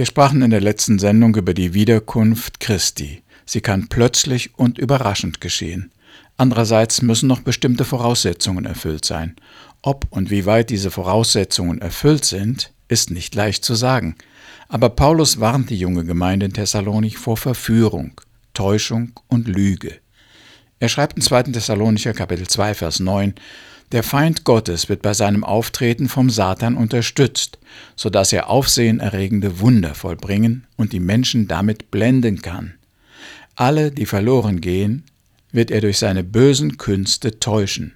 Wir sprachen in der letzten Sendung über die Wiederkunft Christi. Sie kann plötzlich und überraschend geschehen. Andererseits müssen noch bestimmte Voraussetzungen erfüllt sein. Ob und wie weit diese Voraussetzungen erfüllt sind, ist nicht leicht zu sagen. Aber Paulus warnt die junge Gemeinde in Thessalonik vor Verführung, Täuschung und Lüge. Er schreibt in 2. Thessalonicher Kapitel 2 Vers 9, der Feind Gottes wird bei seinem Auftreten vom Satan unterstützt, so dass er aufsehenerregende Wunder vollbringen und die Menschen damit blenden kann. Alle, die verloren gehen, wird er durch seine bösen Künste täuschen.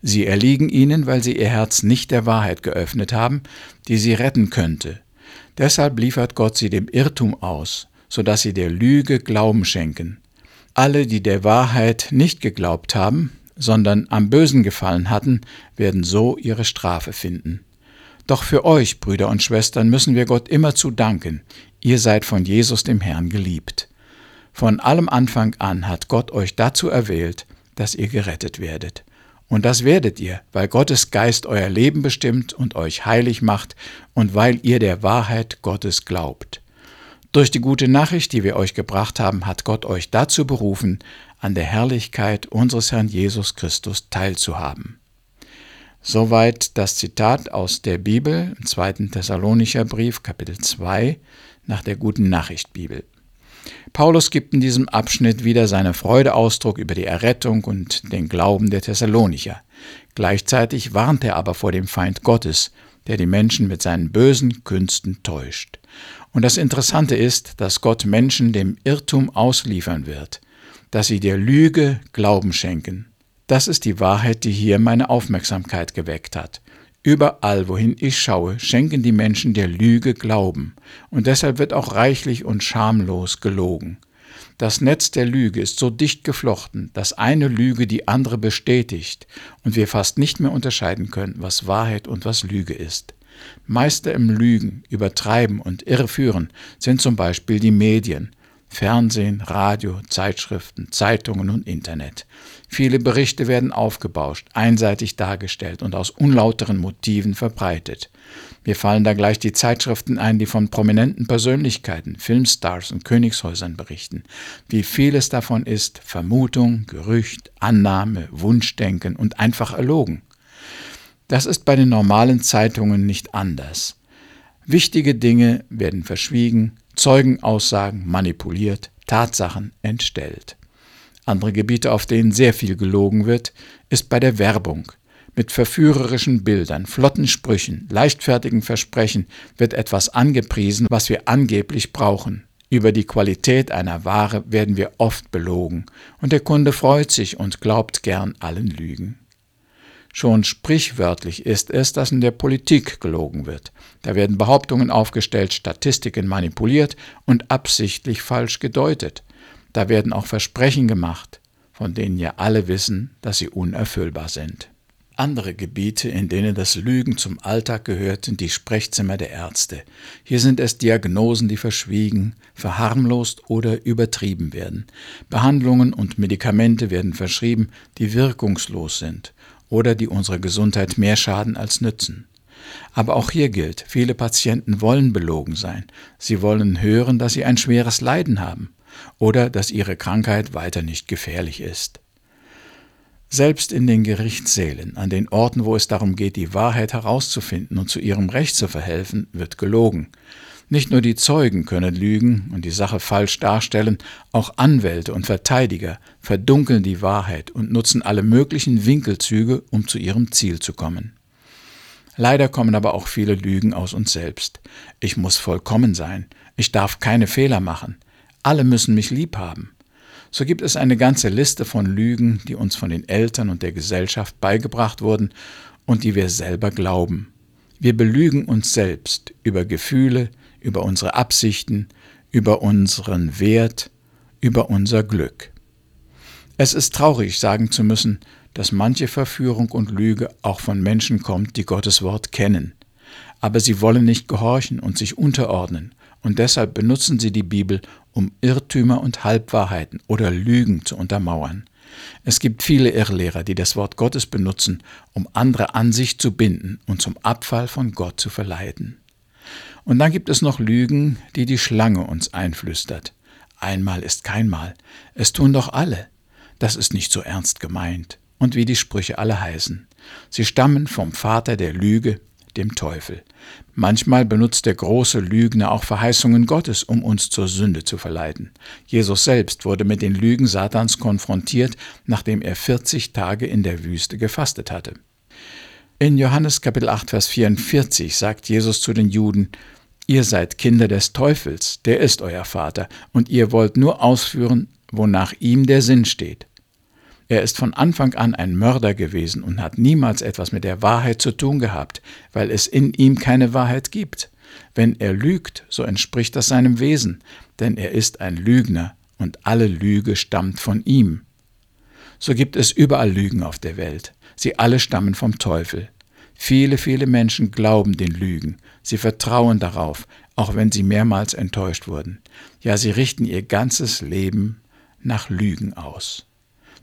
Sie erliegen ihnen, weil sie ihr Herz nicht der Wahrheit geöffnet haben, die sie retten könnte. Deshalb liefert Gott sie dem Irrtum aus, so dass sie der Lüge Glauben schenken. Alle, die der Wahrheit nicht geglaubt haben, sondern am Bösen gefallen hatten, werden so ihre Strafe finden. Doch für euch, Brüder und Schwestern, müssen wir Gott immerzu danken. Ihr seid von Jesus dem Herrn geliebt. Von allem Anfang an hat Gott euch dazu erwählt, dass ihr gerettet werdet. Und das werdet ihr, weil Gottes Geist euer Leben bestimmt und euch heilig macht und weil ihr der Wahrheit Gottes glaubt. Durch die gute Nachricht, die wir euch gebracht haben, hat Gott euch dazu berufen, an der Herrlichkeit unseres Herrn Jesus Christus teilzuhaben. Soweit das Zitat aus der Bibel im 2. Thessalonicher Brief, Kapitel 2, nach der guten Nachricht Bibel. Paulus gibt in diesem Abschnitt wieder seine Freude Ausdruck über die Errettung und den Glauben der Thessalonicher. Gleichzeitig warnt er aber vor dem Feind Gottes, der die Menschen mit seinen bösen Künsten täuscht. Und das Interessante ist, dass Gott Menschen dem Irrtum ausliefern wird, dass sie der Lüge Glauben schenken. Das ist die Wahrheit, die hier meine Aufmerksamkeit geweckt hat. Überall, wohin ich schaue, schenken die Menschen der Lüge Glauben, und deshalb wird auch reichlich und schamlos gelogen. Das Netz der Lüge ist so dicht geflochten, dass eine Lüge die andere bestätigt und wir fast nicht mehr unterscheiden können, was Wahrheit und was Lüge ist. Meister im Lügen, Übertreiben und Irreführen sind zum Beispiel die Medien, Fernsehen, Radio, Zeitschriften, Zeitungen und Internet. Viele Berichte werden aufgebauscht, einseitig dargestellt und aus unlauteren Motiven verbreitet. Mir fallen da gleich die Zeitschriften ein, die von prominenten Persönlichkeiten, Filmstars und Königshäusern berichten. Wie vieles davon ist Vermutung, Gerücht, Annahme, Wunschdenken und einfach erlogen. Das ist bei den normalen Zeitungen nicht anders. Wichtige Dinge werden verschwiegen, Zeugenaussagen manipuliert, Tatsachen entstellt. Andere Gebiete, auf denen sehr viel gelogen wird, ist bei der Werbung. Mit verführerischen Bildern, flotten Sprüchen, leichtfertigen Versprechen wird etwas angepriesen, was wir angeblich brauchen. Über die Qualität einer Ware werden wir oft belogen, und der Kunde freut sich und glaubt gern allen Lügen. Schon sprichwörtlich ist es, dass in der Politik gelogen wird. Da werden Behauptungen aufgestellt, Statistiken manipuliert und absichtlich falsch gedeutet. Da werden auch Versprechen gemacht, von denen ja alle wissen, dass sie unerfüllbar sind. Andere Gebiete, in denen das Lügen zum Alltag gehört, sind die Sprechzimmer der Ärzte. Hier sind es Diagnosen, die verschwiegen, verharmlost oder übertrieben werden. Behandlungen und Medikamente werden verschrieben, die wirkungslos sind oder die unserer Gesundheit mehr schaden als nützen. Aber auch hier gilt, viele Patienten wollen belogen sein. Sie wollen hören, dass sie ein schweres Leiden haben oder dass ihre Krankheit weiter nicht gefährlich ist. Selbst in den Gerichtssälen, an den Orten, wo es darum geht, die Wahrheit herauszufinden und zu ihrem Recht zu verhelfen, wird gelogen. Nicht nur die Zeugen können lügen und die Sache falsch darstellen, auch Anwälte und Verteidiger verdunkeln die Wahrheit und nutzen alle möglichen Winkelzüge, um zu ihrem Ziel zu kommen. Leider kommen aber auch viele Lügen aus uns selbst. Ich muss vollkommen sein, ich darf keine Fehler machen, alle müssen mich lieb haben. So gibt es eine ganze Liste von Lügen, die uns von den Eltern und der Gesellschaft beigebracht wurden und die wir selber glauben. Wir belügen uns selbst über Gefühle, über unsere Absichten, über unseren Wert, über unser Glück. Es ist traurig sagen zu müssen, dass manche Verführung und Lüge auch von Menschen kommt, die Gottes Wort kennen. Aber sie wollen nicht gehorchen und sich unterordnen, und deshalb benutzen sie die Bibel, um Irrtümer und Halbwahrheiten oder Lügen zu untermauern. Es gibt viele Irrlehrer, die das Wort Gottes benutzen, um andere an sich zu binden und zum Abfall von Gott zu verleiten. Und dann gibt es noch Lügen, die die Schlange uns einflüstert. Einmal ist kein Mal. Es tun doch alle. Das ist nicht so ernst gemeint. Und wie die Sprüche alle heißen. Sie stammen vom Vater der Lüge, dem Teufel. Manchmal benutzt der große Lügner auch Verheißungen Gottes, um uns zur Sünde zu verleiten. Jesus selbst wurde mit den Lügen Satans konfrontiert, nachdem er 40 Tage in der Wüste gefastet hatte. In Johannes Kapitel 8, Vers 44 sagt Jesus zu den Juden, Ihr seid Kinder des Teufels, der ist euer Vater, und ihr wollt nur ausführen, wonach ihm der Sinn steht. Er ist von Anfang an ein Mörder gewesen und hat niemals etwas mit der Wahrheit zu tun gehabt, weil es in ihm keine Wahrheit gibt. Wenn er lügt, so entspricht das seinem Wesen, denn er ist ein Lügner und alle Lüge stammt von ihm. So gibt es überall Lügen auf der Welt. Sie alle stammen vom Teufel. Viele, viele Menschen glauben den Lügen. Sie vertrauen darauf, auch wenn sie mehrmals enttäuscht wurden. Ja, sie richten ihr ganzes Leben nach Lügen aus.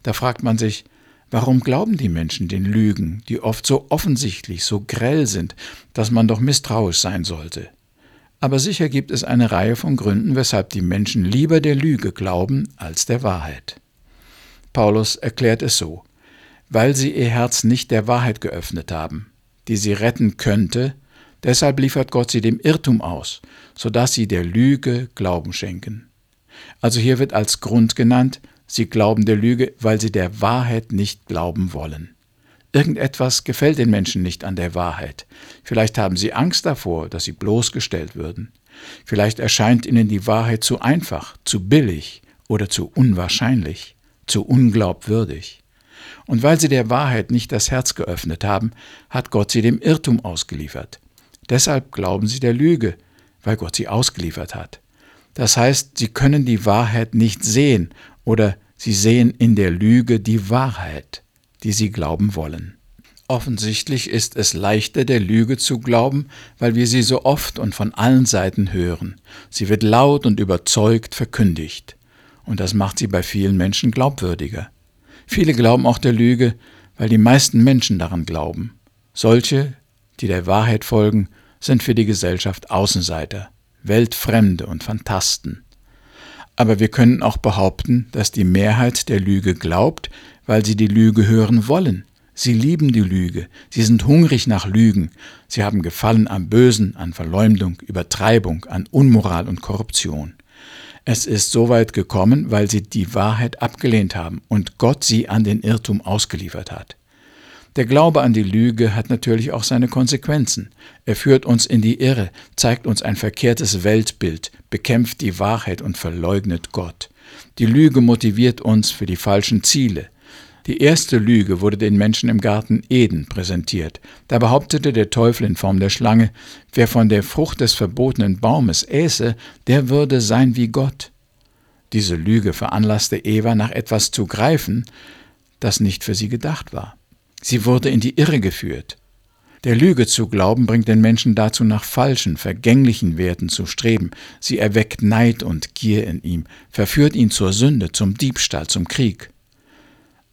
Da fragt man sich, warum glauben die Menschen den Lügen, die oft so offensichtlich, so grell sind, dass man doch misstrauisch sein sollte? Aber sicher gibt es eine Reihe von Gründen, weshalb die Menschen lieber der Lüge glauben als der Wahrheit. Paulus erklärt es so, weil sie ihr Herz nicht der Wahrheit geöffnet haben, die sie retten könnte, deshalb liefert Gott sie dem Irrtum aus, so dass sie der Lüge Glauben schenken. Also hier wird als Grund genannt, Sie glauben der Lüge, weil sie der Wahrheit nicht glauben wollen. Irgendetwas gefällt den Menschen nicht an der Wahrheit. Vielleicht haben sie Angst davor, dass sie bloßgestellt würden. Vielleicht erscheint ihnen die Wahrheit zu einfach, zu billig oder zu unwahrscheinlich, zu unglaubwürdig. Und weil sie der Wahrheit nicht das Herz geöffnet haben, hat Gott sie dem Irrtum ausgeliefert. Deshalb glauben sie der Lüge, weil Gott sie ausgeliefert hat. Das heißt, sie können die Wahrheit nicht sehen oder sie sehen in der Lüge die Wahrheit, die sie glauben wollen. Offensichtlich ist es leichter, der Lüge zu glauben, weil wir sie so oft und von allen Seiten hören. Sie wird laut und überzeugt verkündigt. Und das macht sie bei vielen Menschen glaubwürdiger. Viele glauben auch der Lüge, weil die meisten Menschen daran glauben. Solche, die der Wahrheit folgen, sind für die Gesellschaft Außenseiter, Weltfremde und Phantasten. Aber wir können auch behaupten, dass die Mehrheit der Lüge glaubt, weil sie die Lüge hören wollen. Sie lieben die Lüge, sie sind hungrig nach Lügen, sie haben Gefallen am Bösen, an Verleumdung, Übertreibung, an Unmoral und Korruption. Es ist so weit gekommen, weil sie die Wahrheit abgelehnt haben und Gott sie an den Irrtum ausgeliefert hat. Der Glaube an die Lüge hat natürlich auch seine Konsequenzen. Er führt uns in die Irre, zeigt uns ein verkehrtes Weltbild, bekämpft die Wahrheit und verleugnet Gott. Die Lüge motiviert uns für die falschen Ziele. Die erste Lüge wurde den Menschen im Garten Eden präsentiert. Da behauptete der Teufel in Form der Schlange, wer von der Frucht des verbotenen Baumes äße, der würde sein wie Gott. Diese Lüge veranlasste Eva nach etwas zu greifen, das nicht für sie gedacht war. Sie wurde in die Irre geführt. Der Lüge zu glauben bringt den Menschen dazu, nach falschen, vergänglichen Werten zu streben. Sie erweckt Neid und Gier in ihm, verführt ihn zur Sünde, zum Diebstahl, zum Krieg.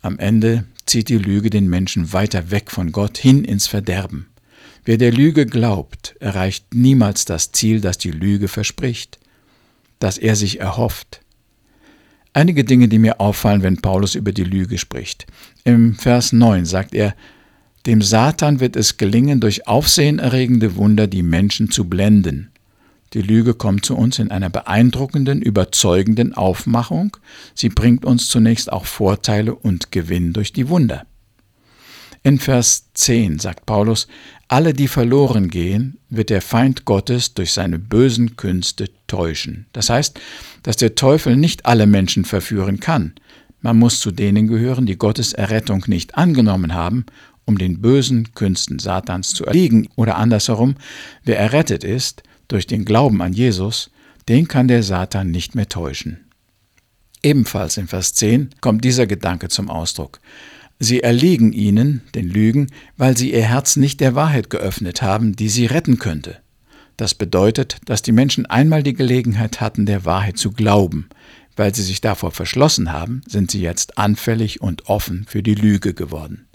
Am Ende zieht die Lüge den Menschen weiter weg von Gott hin ins Verderben. Wer der Lüge glaubt, erreicht niemals das Ziel, das die Lüge verspricht, das er sich erhofft. Einige Dinge, die mir auffallen, wenn Paulus über die Lüge spricht. Im Vers 9 sagt er, dem Satan wird es gelingen, durch aufsehenerregende Wunder die Menschen zu blenden. Die Lüge kommt zu uns in einer beeindruckenden, überzeugenden Aufmachung. Sie bringt uns zunächst auch Vorteile und Gewinn durch die Wunder. In Vers 10 sagt Paulus, alle, die verloren gehen, wird der Feind Gottes durch seine bösen Künste täuschen. Das heißt, dass der Teufel nicht alle Menschen verführen kann. Man muss zu denen gehören, die Gottes Errettung nicht angenommen haben, um den bösen Künsten Satans zu erliegen. Oder andersherum, wer errettet ist durch den Glauben an Jesus, den kann der Satan nicht mehr täuschen. Ebenfalls in Vers 10 kommt dieser Gedanke zum Ausdruck. Sie erliegen ihnen, den Lügen, weil sie ihr Herz nicht der Wahrheit geöffnet haben, die sie retten könnte. Das bedeutet, dass die Menschen einmal die Gelegenheit hatten, der Wahrheit zu glauben. Weil sie sich davor verschlossen haben, sind sie jetzt anfällig und offen für die Lüge geworden.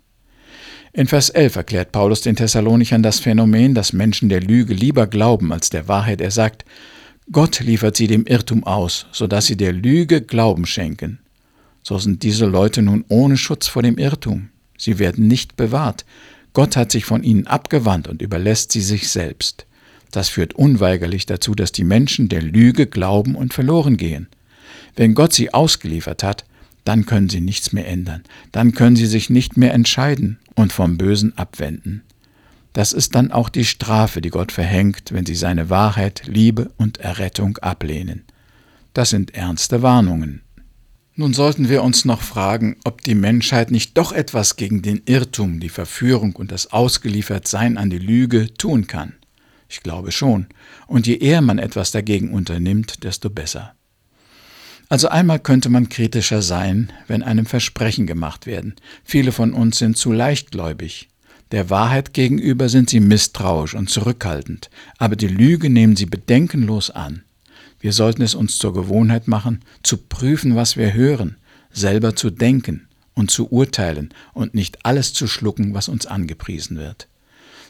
In Vers 11 erklärt Paulus den Thessalonichern das Phänomen, dass Menschen der Lüge lieber glauben als der Wahrheit. Er sagt, Gott liefert sie dem Irrtum aus, so dass sie der Lüge Glauben schenken. So sind diese Leute nun ohne Schutz vor dem Irrtum. Sie werden nicht bewahrt. Gott hat sich von ihnen abgewandt und überlässt sie sich selbst. Das führt unweigerlich dazu, dass die Menschen der Lüge glauben und verloren gehen. Wenn Gott sie ausgeliefert hat, dann können sie nichts mehr ändern, dann können sie sich nicht mehr entscheiden und vom Bösen abwenden. Das ist dann auch die Strafe, die Gott verhängt, wenn sie seine Wahrheit, Liebe und Errettung ablehnen. Das sind ernste Warnungen. Nun sollten wir uns noch fragen, ob die Menschheit nicht doch etwas gegen den Irrtum, die Verführung und das Ausgeliefertsein an die Lüge tun kann. Ich glaube schon, und je eher man etwas dagegen unternimmt, desto besser. Also einmal könnte man kritischer sein, wenn einem Versprechen gemacht werden. Viele von uns sind zu leichtgläubig. Der Wahrheit gegenüber sind sie misstrauisch und zurückhaltend, aber die Lüge nehmen sie bedenkenlos an. Wir sollten es uns zur Gewohnheit machen, zu prüfen, was wir hören, selber zu denken und zu urteilen und nicht alles zu schlucken, was uns angepriesen wird.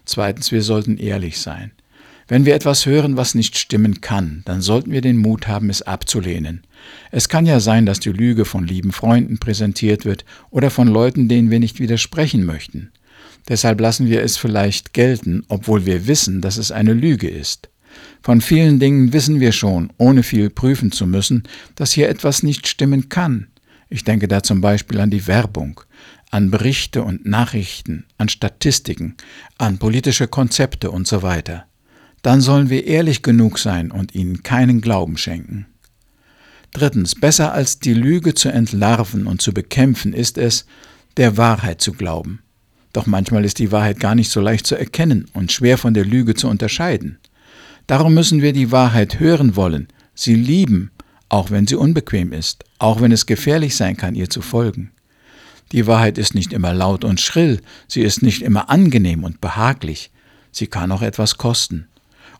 Zweitens, wir sollten ehrlich sein. Wenn wir etwas hören, was nicht stimmen kann, dann sollten wir den Mut haben, es abzulehnen. Es kann ja sein, dass die Lüge von lieben Freunden präsentiert wird oder von Leuten, denen wir nicht widersprechen möchten. Deshalb lassen wir es vielleicht gelten, obwohl wir wissen, dass es eine Lüge ist. Von vielen Dingen wissen wir schon, ohne viel prüfen zu müssen, dass hier etwas nicht stimmen kann. Ich denke da zum Beispiel an die Werbung, an Berichte und Nachrichten, an Statistiken, an politische Konzepte und so weiter dann sollen wir ehrlich genug sein und ihnen keinen Glauben schenken. Drittens, besser als die Lüge zu entlarven und zu bekämpfen ist es, der Wahrheit zu glauben. Doch manchmal ist die Wahrheit gar nicht so leicht zu erkennen und schwer von der Lüge zu unterscheiden. Darum müssen wir die Wahrheit hören wollen, sie lieben, auch wenn sie unbequem ist, auch wenn es gefährlich sein kann, ihr zu folgen. Die Wahrheit ist nicht immer laut und schrill, sie ist nicht immer angenehm und behaglich, sie kann auch etwas kosten.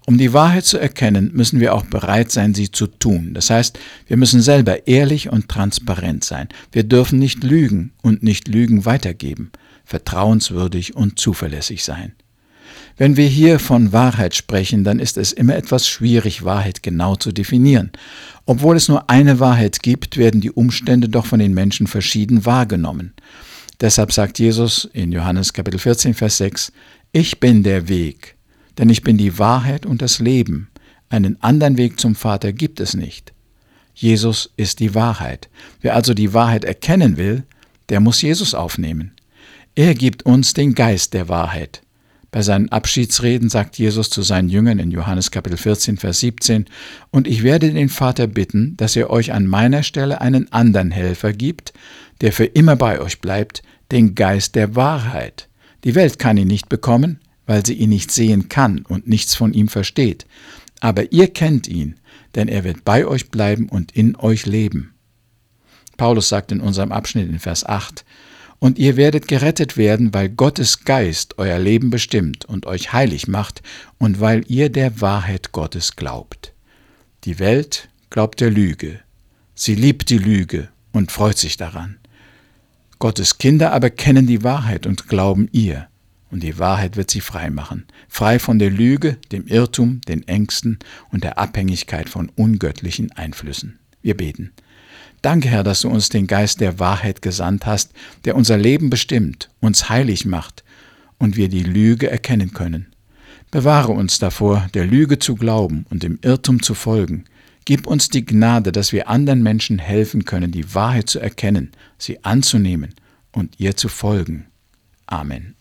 Um die Wahrheit zu erkennen, müssen wir auch bereit sein, sie zu tun. Das heißt, wir müssen selber ehrlich und transparent sein. Wir dürfen nicht lügen und nicht Lügen weitergeben, vertrauenswürdig und zuverlässig sein. Wenn wir hier von Wahrheit sprechen, dann ist es immer etwas schwierig, Wahrheit genau zu definieren. Obwohl es nur eine Wahrheit gibt, werden die Umstände doch von den Menschen verschieden wahrgenommen. Deshalb sagt Jesus in Johannes Kapitel 14, Vers 6, Ich bin der Weg, denn ich bin die Wahrheit und das Leben. Einen anderen Weg zum Vater gibt es nicht. Jesus ist die Wahrheit. Wer also die Wahrheit erkennen will, der muss Jesus aufnehmen. Er gibt uns den Geist der Wahrheit. Bei seinen Abschiedsreden sagt Jesus zu seinen Jüngern in Johannes Kapitel 14, Vers 17, Und ich werde den Vater bitten, dass er euch an meiner Stelle einen anderen Helfer gibt, der für immer bei euch bleibt, den Geist der Wahrheit. Die Welt kann ihn nicht bekommen, weil sie ihn nicht sehen kann und nichts von ihm versteht. Aber ihr kennt ihn, denn er wird bei euch bleiben und in euch leben. Paulus sagt in unserem Abschnitt in Vers 8, und ihr werdet gerettet werden, weil Gottes Geist euer Leben bestimmt und euch heilig macht und weil ihr der Wahrheit Gottes glaubt. Die Welt glaubt der Lüge. Sie liebt die Lüge und freut sich daran. Gottes Kinder aber kennen die Wahrheit und glauben ihr und die Wahrheit wird sie frei machen, frei von der Lüge, dem Irrtum, den Ängsten und der Abhängigkeit von ungöttlichen Einflüssen. Wir beten. Danke, Herr, dass du uns den Geist der Wahrheit gesandt hast, der unser Leben bestimmt, uns heilig macht und wir die Lüge erkennen können. Bewahre uns davor, der Lüge zu glauben und dem Irrtum zu folgen. Gib uns die Gnade, dass wir anderen Menschen helfen können, die Wahrheit zu erkennen, sie anzunehmen und ihr zu folgen. Amen.